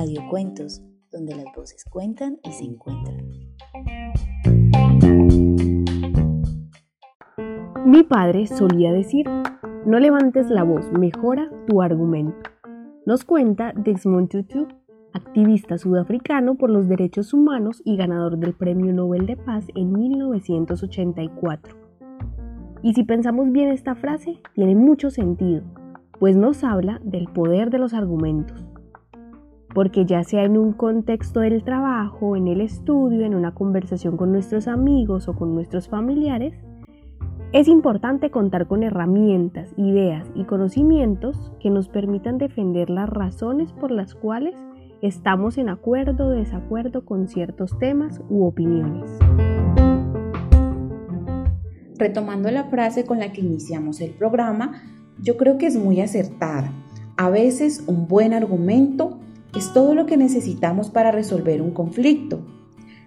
Radio Cuentos, donde las voces cuentan y se encuentran. Mi padre solía decir, no levantes la voz, mejora tu argumento. Nos cuenta Desmond Tutu, activista sudafricano por los derechos humanos y ganador del Premio Nobel de Paz en 1984. Y si pensamos bien esta frase, tiene mucho sentido, pues nos habla del poder de los argumentos porque ya sea en un contexto del trabajo, en el estudio, en una conversación con nuestros amigos o con nuestros familiares, es importante contar con herramientas, ideas y conocimientos que nos permitan defender las razones por las cuales estamos en acuerdo o desacuerdo con ciertos temas u opiniones. Retomando la frase con la que iniciamos el programa, yo creo que es muy acertada. A veces un buen argumento es todo lo que necesitamos para resolver un conflicto.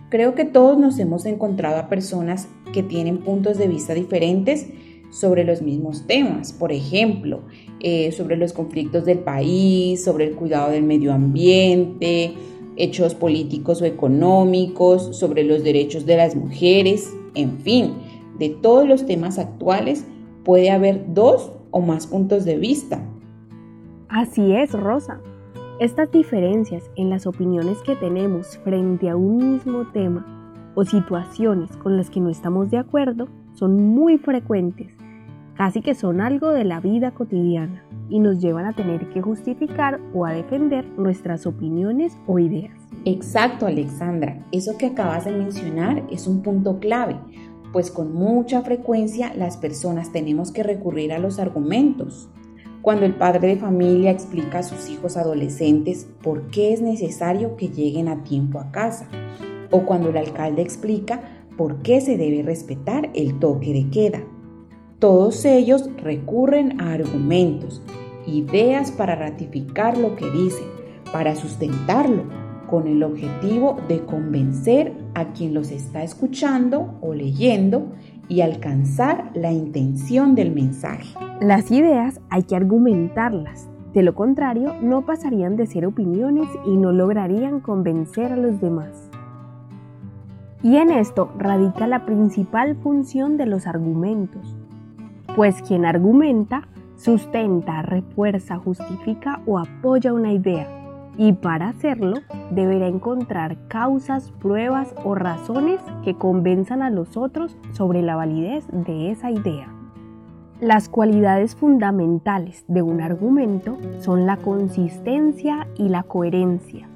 Creo que todos nos hemos encontrado a personas que tienen puntos de vista diferentes sobre los mismos temas, por ejemplo, eh, sobre los conflictos del país, sobre el cuidado del medio ambiente, hechos políticos o económicos, sobre los derechos de las mujeres, en fin, de todos los temas actuales puede haber dos o más puntos de vista. Así es, Rosa. Estas diferencias en las opiniones que tenemos frente a un mismo tema o situaciones con las que no estamos de acuerdo son muy frecuentes, casi que son algo de la vida cotidiana y nos llevan a tener que justificar o a defender nuestras opiniones o ideas. Exacto, Alexandra. Eso que acabas de mencionar es un punto clave, pues con mucha frecuencia las personas tenemos que recurrir a los argumentos cuando el padre de familia explica a sus hijos adolescentes por qué es necesario que lleguen a tiempo a casa, o cuando el alcalde explica por qué se debe respetar el toque de queda. Todos ellos recurren a argumentos, ideas para ratificar lo que dicen, para sustentarlo, con el objetivo de convencer a quien los está escuchando o leyendo y alcanzar la intención del mensaje. Las ideas hay que argumentarlas, de lo contrario no pasarían de ser opiniones y no lograrían convencer a los demás. Y en esto radica la principal función de los argumentos, pues quien argumenta sustenta, refuerza, justifica o apoya una idea y para hacerlo deberá encontrar causas, pruebas o razones que convenzan a los otros sobre la validez de esa idea. Las cualidades fundamentales de un argumento son la consistencia y la coherencia,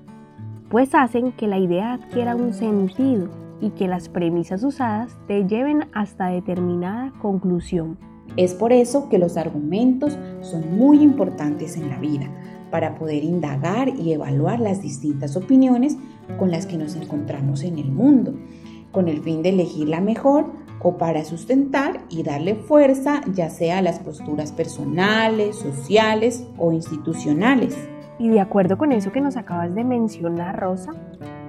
pues hacen que la idea adquiera un sentido y que las premisas usadas te lleven hasta determinada conclusión. Es por eso que los argumentos son muy importantes en la vida, para poder indagar y evaluar las distintas opiniones con las que nos encontramos en el mundo, con el fin de elegir la mejor o para sustentar y darle fuerza ya sea a las posturas personales, sociales o institucionales. Y de acuerdo con eso que nos acabas de mencionar, Rosa,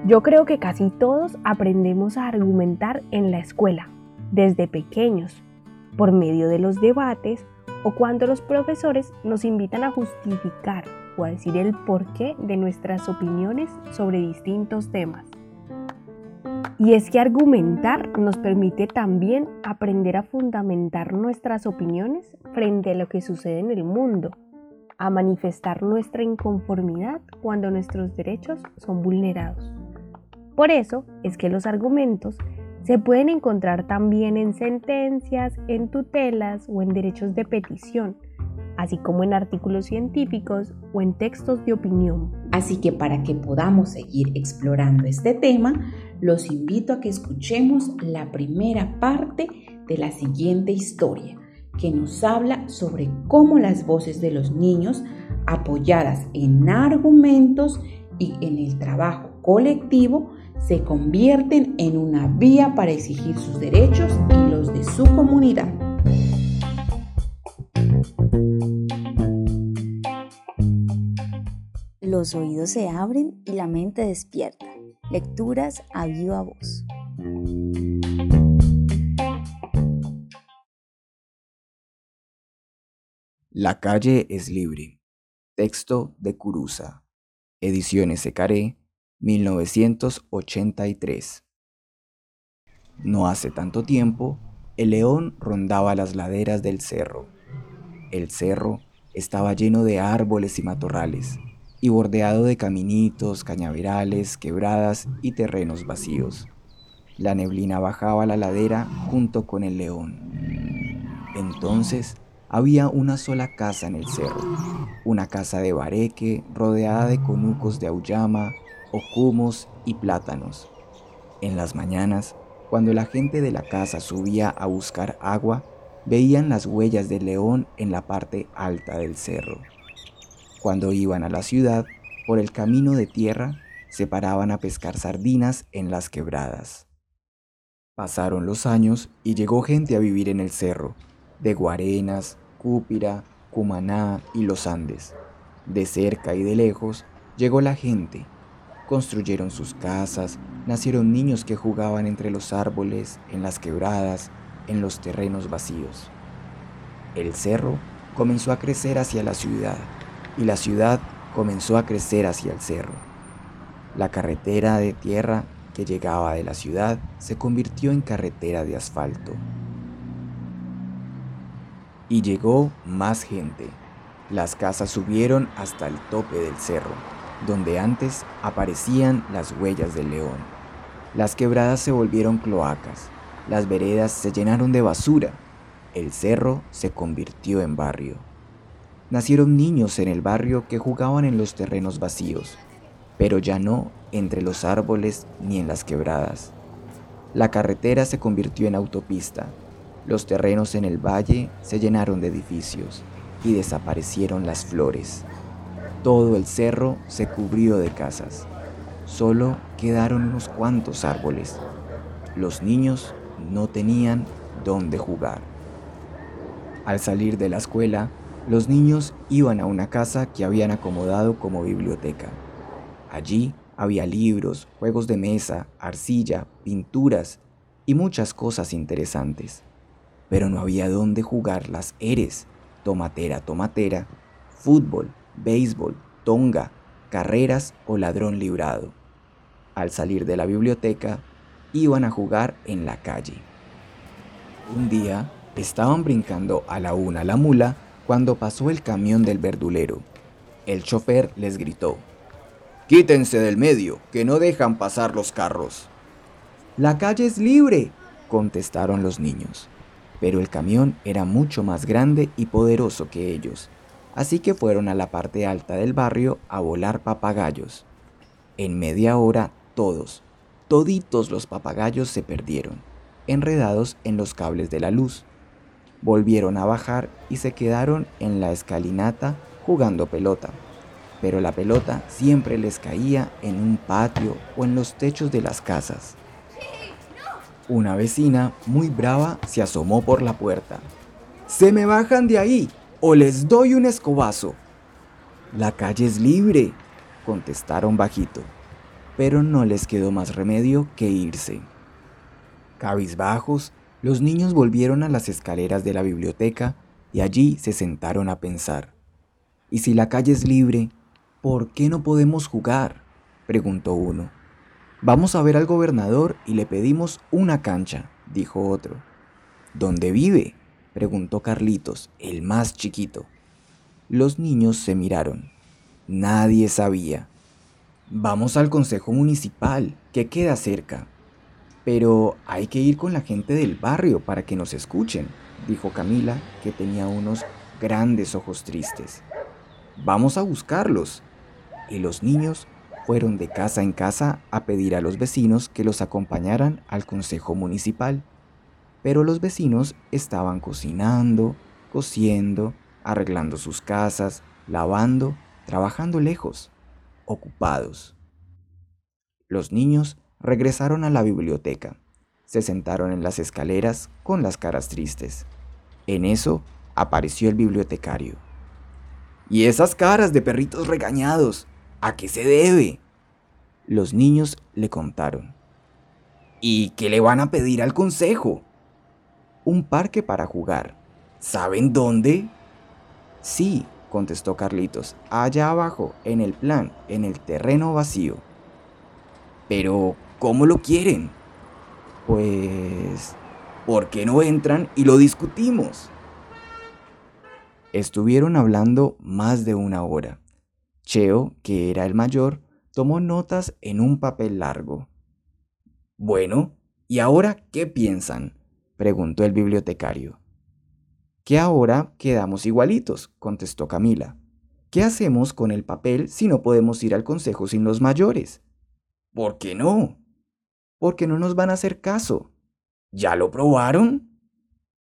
yo creo que casi todos aprendemos a argumentar en la escuela, desde pequeños, por medio de los debates o cuando los profesores nos invitan a justificar o a decir el porqué de nuestras opiniones sobre distintos temas. Y es que argumentar nos permite también aprender a fundamentar nuestras opiniones frente a lo que sucede en el mundo, a manifestar nuestra inconformidad cuando nuestros derechos son vulnerados. Por eso es que los argumentos se pueden encontrar también en sentencias, en tutelas o en derechos de petición, así como en artículos científicos o en textos de opinión. Así que para que podamos seguir explorando este tema, los invito a que escuchemos la primera parte de la siguiente historia que nos habla sobre cómo las voces de los niños apoyadas en argumentos y en el trabajo colectivo se convierten en una vía para exigir sus derechos y los de su comunidad. Los oídos se abren y la mente despierta. Lecturas a viva voz. La calle es libre. Texto de Curuza. Ediciones Secaré, 1983. No hace tanto tiempo, el león rondaba las laderas del cerro. El cerro estaba lleno de árboles y matorrales, y bordeado de caminitos, cañaverales, quebradas y terrenos vacíos. La neblina bajaba la ladera junto con el león. Entonces había una sola casa en el cerro, una casa de bareque rodeada de conucos de auyama, ocumos y plátanos. En las mañanas, cuando la gente de la casa subía a buscar agua, veían las huellas del león en la parte alta del cerro. Cuando iban a la ciudad, por el camino de tierra, se paraban a pescar sardinas en las quebradas. Pasaron los años y llegó gente a vivir en el cerro, de Guarenas, Cúpira, Cumaná y los Andes. De cerca y de lejos llegó la gente. Construyeron sus casas, nacieron niños que jugaban entre los árboles, en las quebradas, en los terrenos vacíos. El cerro comenzó a crecer hacia la ciudad y la ciudad comenzó a crecer hacia el cerro. La carretera de tierra que llegaba de la ciudad se convirtió en carretera de asfalto. Y llegó más gente. Las casas subieron hasta el tope del cerro, donde antes aparecían las huellas del león. Las quebradas se volvieron cloacas, las veredas se llenaron de basura, el cerro se convirtió en barrio. Nacieron niños en el barrio que jugaban en los terrenos vacíos, pero ya no entre los árboles ni en las quebradas. La carretera se convirtió en autopista, los terrenos en el valle se llenaron de edificios y desaparecieron las flores. Todo el cerro se cubrió de casas. Solo quedaron unos cuantos árboles. Los niños no tenían dónde jugar. Al salir de la escuela, los niños iban a una casa que habían acomodado como biblioteca. Allí había libros, juegos de mesa, arcilla, pinturas y muchas cosas interesantes. Pero no había dónde jugar las eres, tomatera, tomatera, fútbol, béisbol, tonga, carreras o ladrón librado. Al salir de la biblioteca, iban a jugar en la calle. Un día, estaban brincando a la una la mula cuando pasó el camión del verdulero. El chofer les gritó, Quítense del medio, que no dejan pasar los carros. La calle es libre, contestaron los niños. Pero el camión era mucho más grande y poderoso que ellos, así que fueron a la parte alta del barrio a volar papagayos. En media hora todos, toditos los papagayos se perdieron, enredados en los cables de la luz volvieron a bajar y se quedaron en la escalinata jugando pelota. Pero la pelota siempre les caía en un patio o en los techos de las casas. Una vecina, muy brava, se asomó por la puerta. ¡Se me bajan de ahí o les doy un escobazo! La calle es libre, contestaron bajito, pero no les quedó más remedio que irse. Cabizbajos, los niños volvieron a las escaleras de la biblioteca y allí se sentaron a pensar. ¿Y si la calle es libre, por qué no podemos jugar? preguntó uno. Vamos a ver al gobernador y le pedimos una cancha, dijo otro. ¿Dónde vive? preguntó Carlitos, el más chiquito. Los niños se miraron. Nadie sabía. Vamos al Consejo Municipal, que queda cerca, pero hay que ir con la gente del barrio para que nos escuchen, dijo Camila, que tenía unos grandes ojos tristes. Vamos a buscarlos. Y los niños fueron de casa en casa a pedir a los vecinos que los acompañaran al consejo municipal. pero los vecinos estaban cocinando, cosiendo, arreglando sus casas, lavando, trabajando lejos, ocupados. Los niños regresaron a la biblioteca. Se sentaron en las escaleras con las caras tristes. En eso apareció el bibliotecario. ¿Y esas caras de perritos regañados? ¿A qué se debe? Los niños le contaron. ¿Y qué le van a pedir al consejo? Un parque para jugar. ¿Saben dónde? Sí, contestó Carlitos, allá abajo, en el plan, en el terreno vacío. Pero, ¿cómo lo quieren? Pues, ¿por qué no entran y lo discutimos? Estuvieron hablando más de una hora. Cheo, que era el mayor, tomó notas en un papel largo. Bueno, ¿y ahora qué piensan? preguntó el bibliotecario. Que ahora quedamos igualitos, contestó Camila. ¿Qué hacemos con el papel si no podemos ir al consejo sin los mayores? ¿Por qué no? Porque no nos van a hacer caso. ¿Ya lo probaron?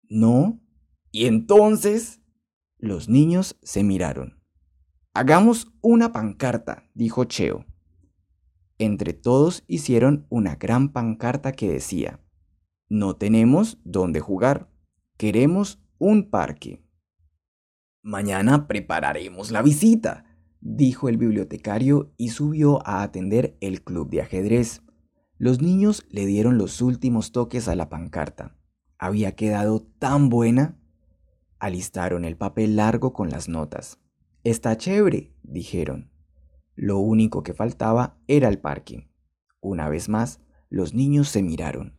No. ¿Y entonces? Los niños se miraron. Hagamos una pancarta, dijo Cheo. Entre todos hicieron una gran pancarta que decía, No tenemos dónde jugar, queremos un parque. Mañana prepararemos la visita, dijo el bibliotecario y subió a atender el club de ajedrez. Los niños le dieron los últimos toques a la pancarta. Había quedado tan buena Alistaron el papel largo con las notas. Está chévere, dijeron. Lo único que faltaba era el parque. Una vez más, los niños se miraron.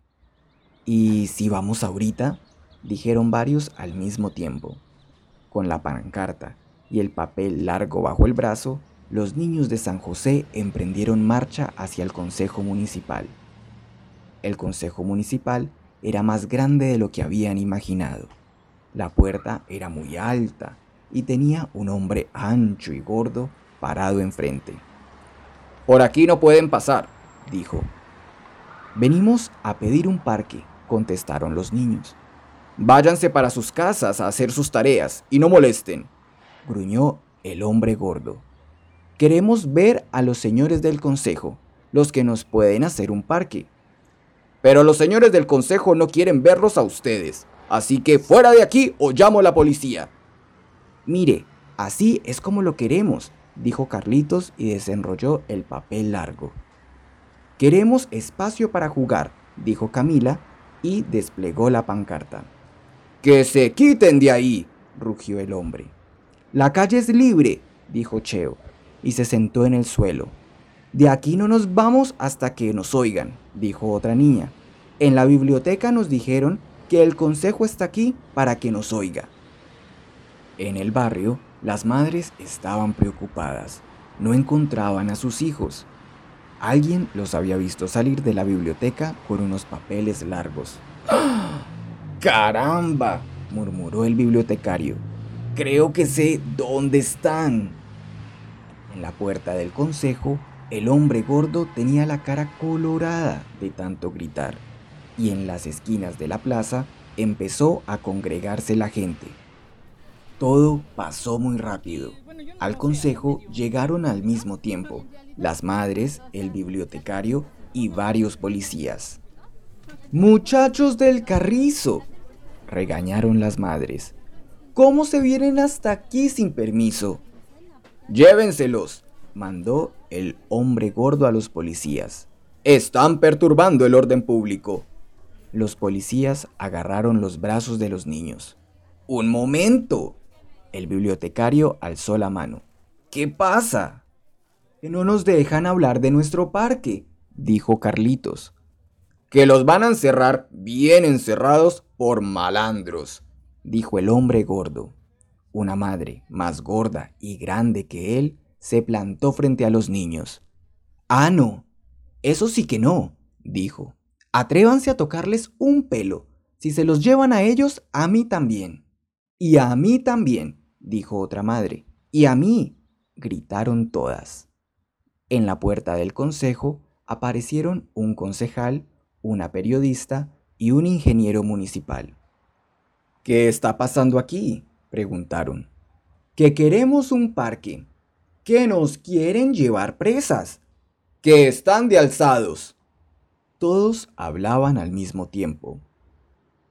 ¿Y si vamos ahorita? dijeron varios al mismo tiempo. Con la pancarta y el papel largo bajo el brazo, los niños de San José emprendieron marcha hacia el Consejo Municipal. El Consejo Municipal era más grande de lo que habían imaginado. La puerta era muy alta y tenía un hombre ancho y gordo parado enfrente. Por aquí no pueden pasar, dijo. Venimos a pedir un parque, contestaron los niños. Váyanse para sus casas a hacer sus tareas y no molesten, gruñó el hombre gordo. Queremos ver a los señores del consejo, los que nos pueden hacer un parque. Pero los señores del consejo no quieren verlos a ustedes, Así que fuera de aquí o llamo a la policía. Mire, así es como lo queremos, dijo Carlitos y desenrolló el papel largo. Queremos espacio para jugar, dijo Camila y desplegó la pancarta. ¡Que se quiten de ahí! rugió el hombre. La calle es libre, dijo Cheo, y se sentó en el suelo. De aquí no nos vamos hasta que nos oigan, dijo otra niña. En la biblioteca nos dijeron que el consejo está aquí para que nos oiga. En el barrio, las madres estaban preocupadas. No encontraban a sus hijos. Alguien los había visto salir de la biblioteca con unos papeles largos. ¡Ah! ¡Caramba! murmuró el bibliotecario. Creo que sé dónde están. En la puerta del consejo, el hombre gordo tenía la cara colorada de tanto gritar y en las esquinas de la plaza empezó a congregarse la gente. Todo pasó muy rápido. Al consejo llegaron al mismo tiempo las madres, el bibliotecario y varios policías. Muchachos del carrizo, regañaron las madres. ¿Cómo se vienen hasta aquí sin permiso? Llévenselos, mandó el hombre gordo a los policías. Están perturbando el orden público. Los policías agarraron los brazos de los niños. ¡Un momento! El bibliotecario alzó la mano. ¿Qué pasa? Que no nos dejan hablar de nuestro parque, dijo Carlitos. Que los van a encerrar bien encerrados por malandros, dijo el hombre gordo. Una madre, más gorda y grande que él, se plantó frente a los niños. Ah, no. Eso sí que no, dijo. Atrévanse a tocarles un pelo. Si se los llevan a ellos, a mí también. Y a mí también, dijo otra madre. Y a mí, gritaron todas. En la puerta del consejo aparecieron un concejal, una periodista y un ingeniero municipal. ¿Qué está pasando aquí? Preguntaron. Que queremos un parque. Que nos quieren llevar presas. Que están de alzados. Todos hablaban al mismo tiempo.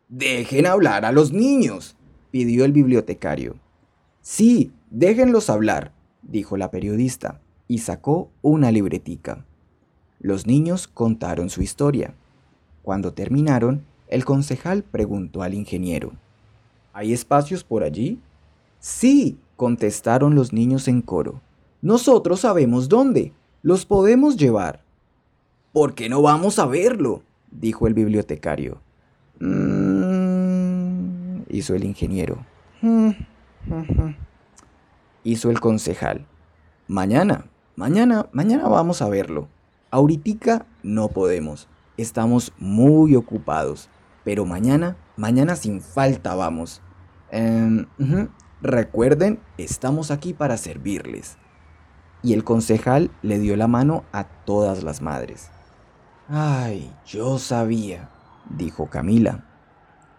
Dejen hablar a los niños, pidió el bibliotecario. Sí, déjenlos hablar, dijo la periodista, y sacó una libretica. Los niños contaron su historia. Cuando terminaron, el concejal preguntó al ingeniero. ¿Hay espacios por allí? Sí, contestaron los niños en coro. Nosotros sabemos dónde. Los podemos llevar. ¿Por qué no vamos a verlo? dijo el bibliotecario. Mm, hizo el ingeniero. hizo el concejal. Mañana, mañana, mañana vamos a verlo. Ahorita no podemos. Estamos muy ocupados. Pero mañana, mañana sin falta vamos. Em, Recuerden, estamos aquí para servirles. Y el concejal le dio la mano a todas las madres. Ay, yo sabía, dijo Camila.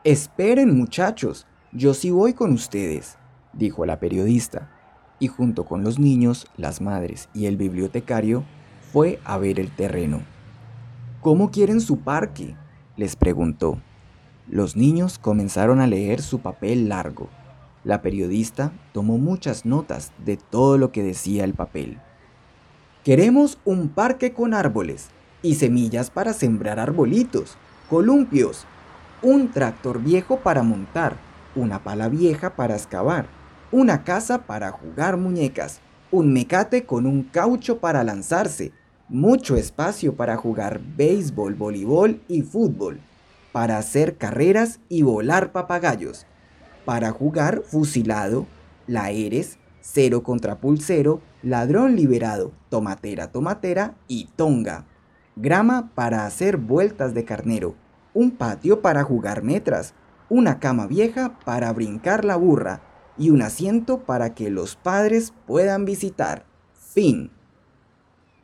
Esperen muchachos, yo sí voy con ustedes, dijo la periodista. Y junto con los niños, las madres y el bibliotecario, fue a ver el terreno. ¿Cómo quieren su parque? les preguntó. Los niños comenzaron a leer su papel largo. La periodista tomó muchas notas de todo lo que decía el papel. Queremos un parque con árboles y semillas para sembrar arbolitos, columpios, un tractor viejo para montar, una pala vieja para excavar, una casa para jugar muñecas, un mecate con un caucho para lanzarse, mucho espacio para jugar béisbol, voleibol y fútbol, para hacer carreras y volar papagayos, para jugar fusilado, la eres, cero contra pulsero, ladrón liberado, tomatera, tomatera y tonga. Grama para hacer vueltas de carnero, un patio para jugar metras, una cama vieja para brincar la burra y un asiento para que los padres puedan visitar. Fin.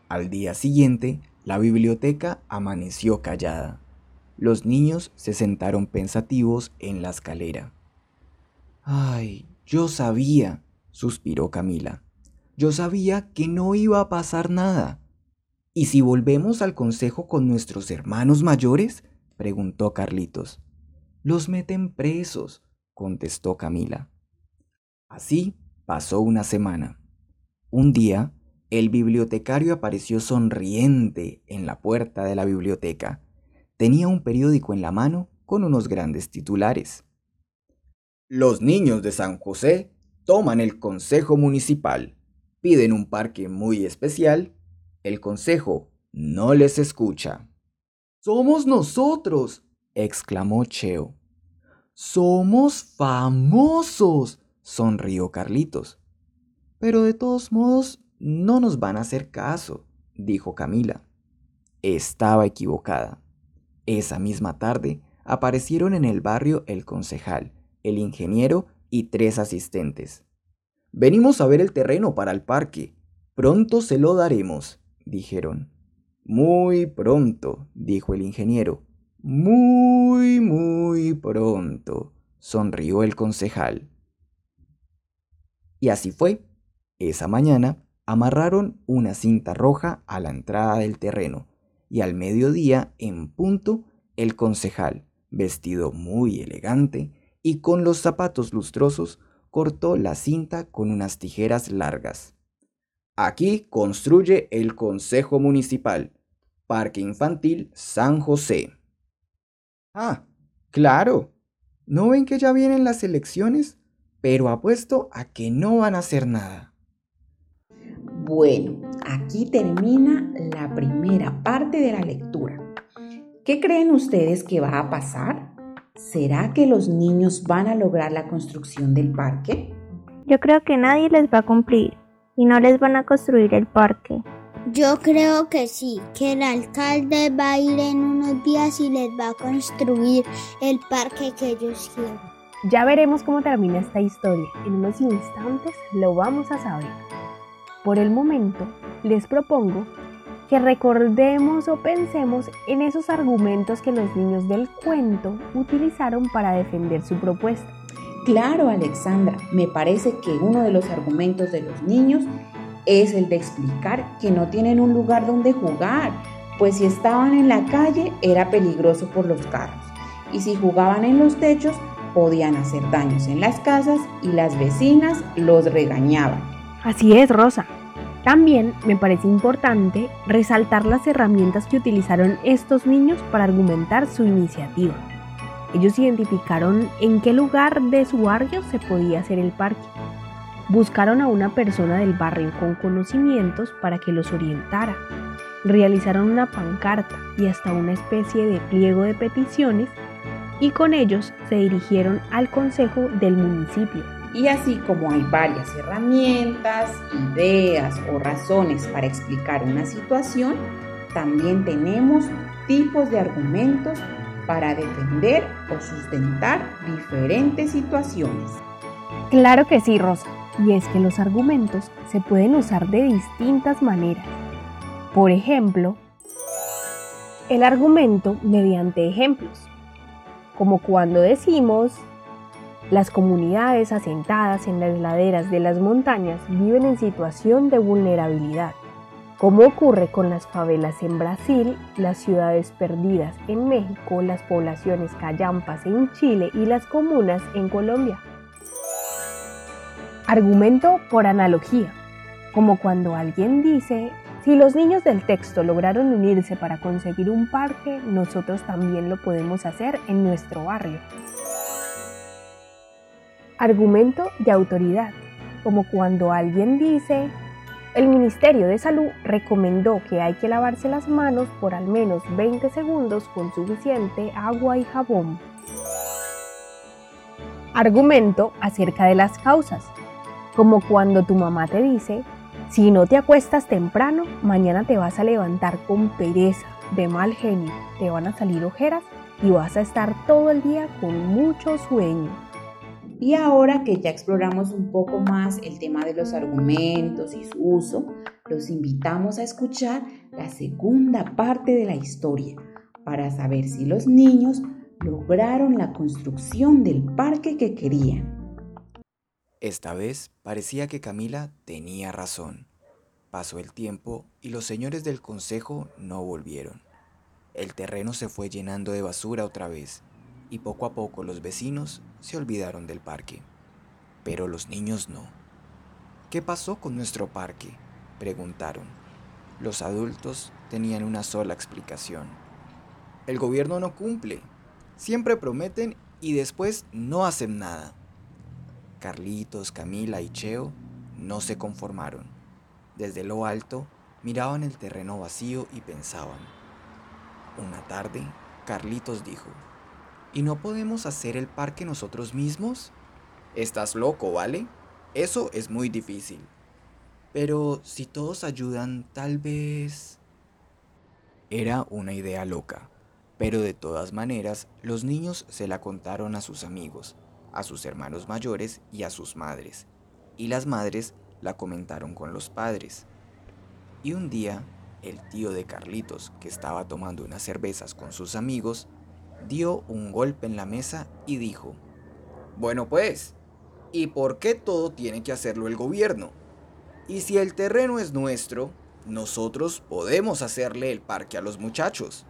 Al día siguiente, la biblioteca amaneció callada. Los niños se sentaron pensativos en la escalera. Ay, yo sabía, suspiró Camila. Yo sabía que no iba a pasar nada. ¿Y si volvemos al consejo con nuestros hermanos mayores? preguntó Carlitos. Los meten presos, contestó Camila. Así pasó una semana. Un día, el bibliotecario apareció sonriente en la puerta de la biblioteca. Tenía un periódico en la mano con unos grandes titulares. Los niños de San José toman el consejo municipal, piden un parque muy especial, el consejo no les escucha. Somos nosotros, exclamó Cheo. Somos famosos, sonrió Carlitos. Pero de todos modos, no nos van a hacer caso, dijo Camila. Estaba equivocada. Esa misma tarde aparecieron en el barrio el concejal, el ingeniero y tres asistentes. Venimos a ver el terreno para el parque. Pronto se lo daremos, dijeron. Muy pronto, dijo el ingeniero. Muy, muy pronto, sonrió el concejal. Y así fue. Esa mañana amarraron una cinta roja a la entrada del terreno y al mediodía, en punto, el concejal, vestido muy elegante, y con los zapatos lustrosos cortó la cinta con unas tijeras largas. Aquí construye el Consejo Municipal, Parque Infantil San José. Ah, claro. ¿No ven que ya vienen las elecciones? Pero apuesto a que no van a hacer nada. Bueno, aquí termina la primera parte de la lectura. ¿Qué creen ustedes que va a pasar? ¿Será que los niños van a lograr la construcción del parque? Yo creo que nadie les va a cumplir y no les van a construir el parque. Yo creo que sí, que el alcalde va a ir en unos días y les va a construir el parque que ellos quieren. Ya veremos cómo termina esta historia. En unos instantes lo vamos a saber. Por el momento, les propongo que recordemos o pensemos en esos argumentos que los niños del cuento utilizaron para defender su propuesta. Claro, Alexandra, me parece que uno de los argumentos de los niños es el de explicar que no tienen un lugar donde jugar, pues si estaban en la calle era peligroso por los carros y si jugaban en los techos podían hacer daños en las casas y las vecinas los regañaban. Así es, Rosa. También me parece importante resaltar las herramientas que utilizaron estos niños para argumentar su iniciativa. Ellos identificaron en qué lugar de su barrio se podía hacer el parque. Buscaron a una persona del barrio con conocimientos para que los orientara. Realizaron una pancarta y hasta una especie de pliego de peticiones y con ellos se dirigieron al consejo del municipio. Y así como hay varias herramientas, ideas o razones para explicar una situación, también tenemos tipos de argumentos para defender o sustentar diferentes situaciones. Claro que sí, Rosa. Y es que los argumentos se pueden usar de distintas maneras. Por ejemplo, el argumento mediante ejemplos como cuando decimos, las comunidades asentadas en las laderas de las montañas viven en situación de vulnerabilidad, como ocurre con las favelas en Brasil, las ciudades perdidas en México, las poblaciones callampas en Chile y las comunas en Colombia. Argumento por analogía, como cuando alguien dice, si los niños del texto lograron unirse para conseguir un parque, nosotros también lo podemos hacer en nuestro barrio. Argumento de autoridad, como cuando alguien dice, el Ministerio de Salud recomendó que hay que lavarse las manos por al menos 20 segundos con suficiente agua y jabón. Argumento acerca de las causas, como cuando tu mamá te dice, si no te acuestas temprano, mañana te vas a levantar con pereza, de mal genio, te van a salir ojeras y vas a estar todo el día con mucho sueño. Y ahora que ya exploramos un poco más el tema de los argumentos y su uso, los invitamos a escuchar la segunda parte de la historia para saber si los niños lograron la construcción del parque que querían. Esta vez parecía que Camila tenía razón. Pasó el tiempo y los señores del consejo no volvieron. El terreno se fue llenando de basura otra vez y poco a poco los vecinos se olvidaron del parque. Pero los niños no. ¿Qué pasó con nuestro parque? preguntaron. Los adultos tenían una sola explicación. El gobierno no cumple. Siempre prometen y después no hacen nada. Carlitos, Camila y Cheo no se conformaron. Desde lo alto miraban el terreno vacío y pensaban. Una tarde, Carlitos dijo, ¿y no podemos hacer el parque nosotros mismos? Estás loco, ¿vale? Eso es muy difícil. Pero si todos ayudan, tal vez... Era una idea loca, pero de todas maneras los niños se la contaron a sus amigos a sus hermanos mayores y a sus madres, y las madres la comentaron con los padres. Y un día, el tío de Carlitos, que estaba tomando unas cervezas con sus amigos, dio un golpe en la mesa y dijo, Bueno pues, ¿y por qué todo tiene que hacerlo el gobierno? Y si el terreno es nuestro, nosotros podemos hacerle el parque a los muchachos.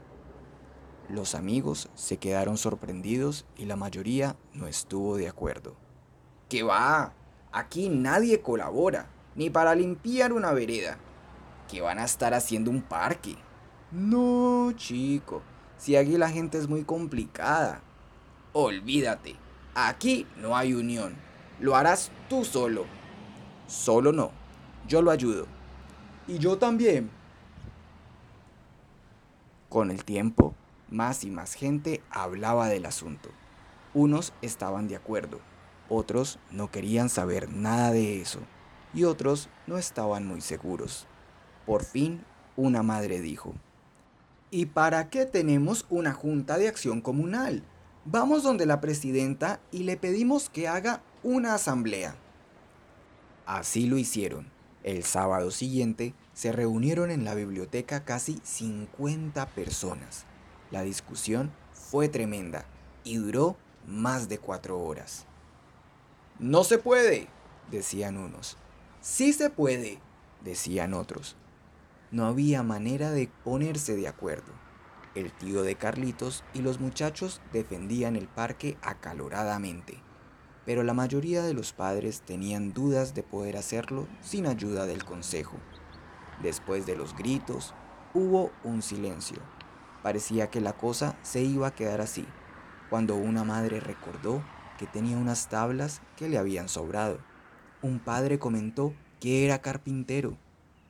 Los amigos se quedaron sorprendidos y la mayoría no estuvo de acuerdo. ¿Qué va? Aquí nadie colabora, ni para limpiar una vereda. ¿Qué van a estar haciendo un parque? No, chico, si aquí la gente es muy complicada. Olvídate, aquí no hay unión. Lo harás tú solo. Solo no, yo lo ayudo. Y yo también. Con el tiempo, más y más gente hablaba del asunto. Unos estaban de acuerdo, otros no querían saber nada de eso y otros no estaban muy seguros. Por fin, una madre dijo, ¿Y para qué tenemos una junta de acción comunal? Vamos donde la presidenta y le pedimos que haga una asamblea. Así lo hicieron. El sábado siguiente se reunieron en la biblioteca casi 50 personas. La discusión fue tremenda y duró más de cuatro horas. No se puede, decían unos. Sí se puede, decían otros. No había manera de ponerse de acuerdo. El tío de Carlitos y los muchachos defendían el parque acaloradamente, pero la mayoría de los padres tenían dudas de poder hacerlo sin ayuda del consejo. Después de los gritos, hubo un silencio. Parecía que la cosa se iba a quedar así, cuando una madre recordó que tenía unas tablas que le habían sobrado. Un padre comentó que era carpintero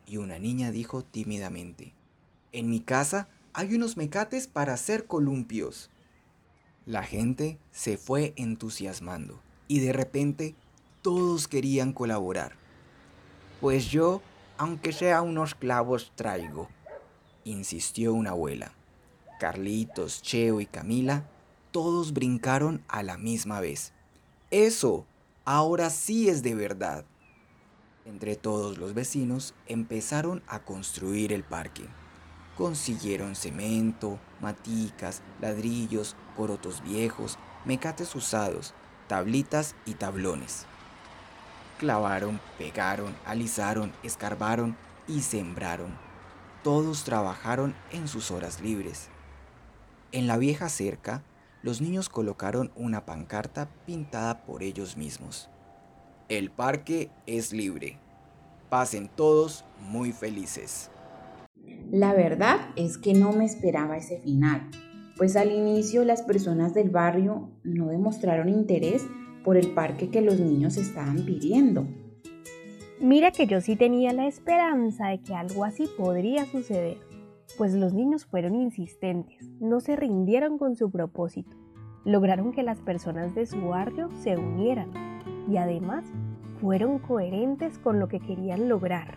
y una niña dijo tímidamente, En mi casa hay unos mecates para hacer columpios. La gente se fue entusiasmando y de repente todos querían colaborar. Pues yo, aunque sea unos clavos, traigo, insistió una abuela. Carlitos, Cheo y Camila, todos brincaron a la misma vez. Eso, ahora sí es de verdad. Entre todos los vecinos empezaron a construir el parque. Consiguieron cemento, maticas, ladrillos, corotos viejos, mecates usados, tablitas y tablones. Clavaron, pegaron, alisaron, escarbaron y sembraron. Todos trabajaron en sus horas libres. En la vieja cerca, los niños colocaron una pancarta pintada por ellos mismos. El parque es libre. Pasen todos muy felices. La verdad es que no me esperaba ese final, pues al inicio las personas del barrio no demostraron interés por el parque que los niños estaban pidiendo. Mira que yo sí tenía la esperanza de que algo así podría suceder, pues los niños fueron insistentes, no se rindieron con su propósito, lograron que las personas de su barrio se unieran y además fueron coherentes con lo que querían lograr.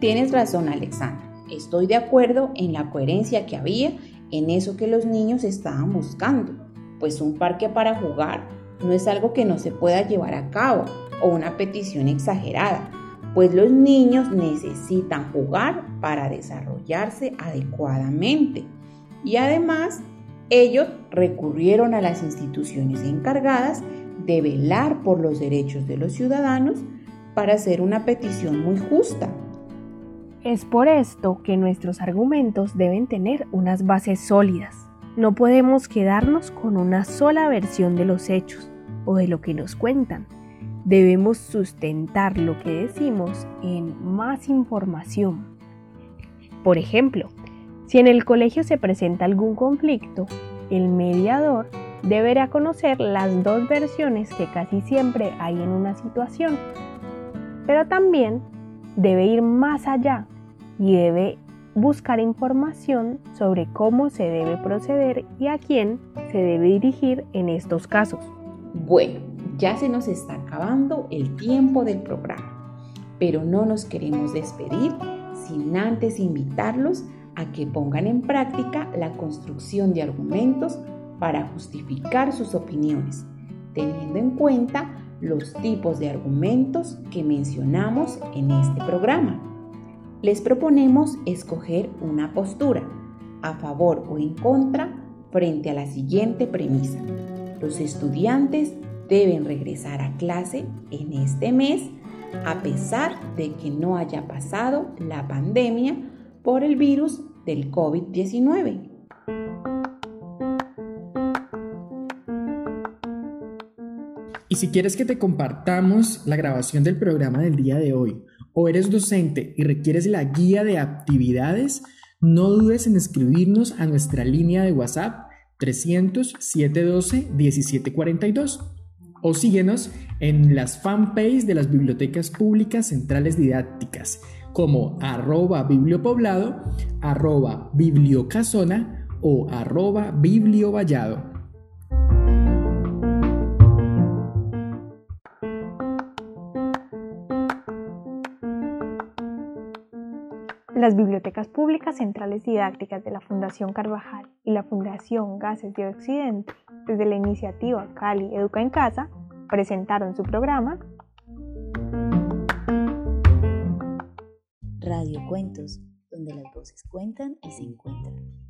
Tienes razón, Alexandra. Estoy de acuerdo en la coherencia que había en eso que los niños estaban buscando, pues un parque para jugar no es algo que no se pueda llevar a cabo o una petición exagerada, pues los niños necesitan jugar para desarrollarse adecuadamente. Y además, ellos recurrieron a las instituciones encargadas de velar por los derechos de los ciudadanos para hacer una petición muy justa. Es por esto que nuestros argumentos deben tener unas bases sólidas. No podemos quedarnos con una sola versión de los hechos o de lo que nos cuentan. Debemos sustentar lo que decimos en más información. Por ejemplo, si en el colegio se presenta algún conflicto, el mediador deberá conocer las dos versiones que casi siempre hay en una situación, pero también debe ir más allá y debe buscar información sobre cómo se debe proceder y a quién se debe dirigir en estos casos. Bueno, ya se nos está acabando el tiempo del programa, pero no nos queremos despedir sin antes invitarlos a que pongan en práctica la construcción de argumentos para justificar sus opiniones, teniendo en cuenta los tipos de argumentos que mencionamos en este programa. Les proponemos escoger una postura, a favor o en contra, frente a la siguiente premisa. Los estudiantes deben regresar a clase en este mes a pesar de que no haya pasado la pandemia por el virus del COVID-19. Y si quieres que te compartamos la grabación del programa del día de hoy, o eres docente y requieres la guía de actividades, no dudes en escribirnos a nuestra línea de WhatsApp 300 712 1742 o síguenos en las fanpages de las bibliotecas públicas centrales didácticas como arroba bibliopoblado, arroba bibliocasona o arroba bibliovallado. Las bibliotecas públicas centrales didácticas de la Fundación Carvajal y la Fundación Gases de Occidente, desde la iniciativa Cali Educa en Casa, presentaron su programa Radio Cuentos, donde las voces cuentan y se encuentran.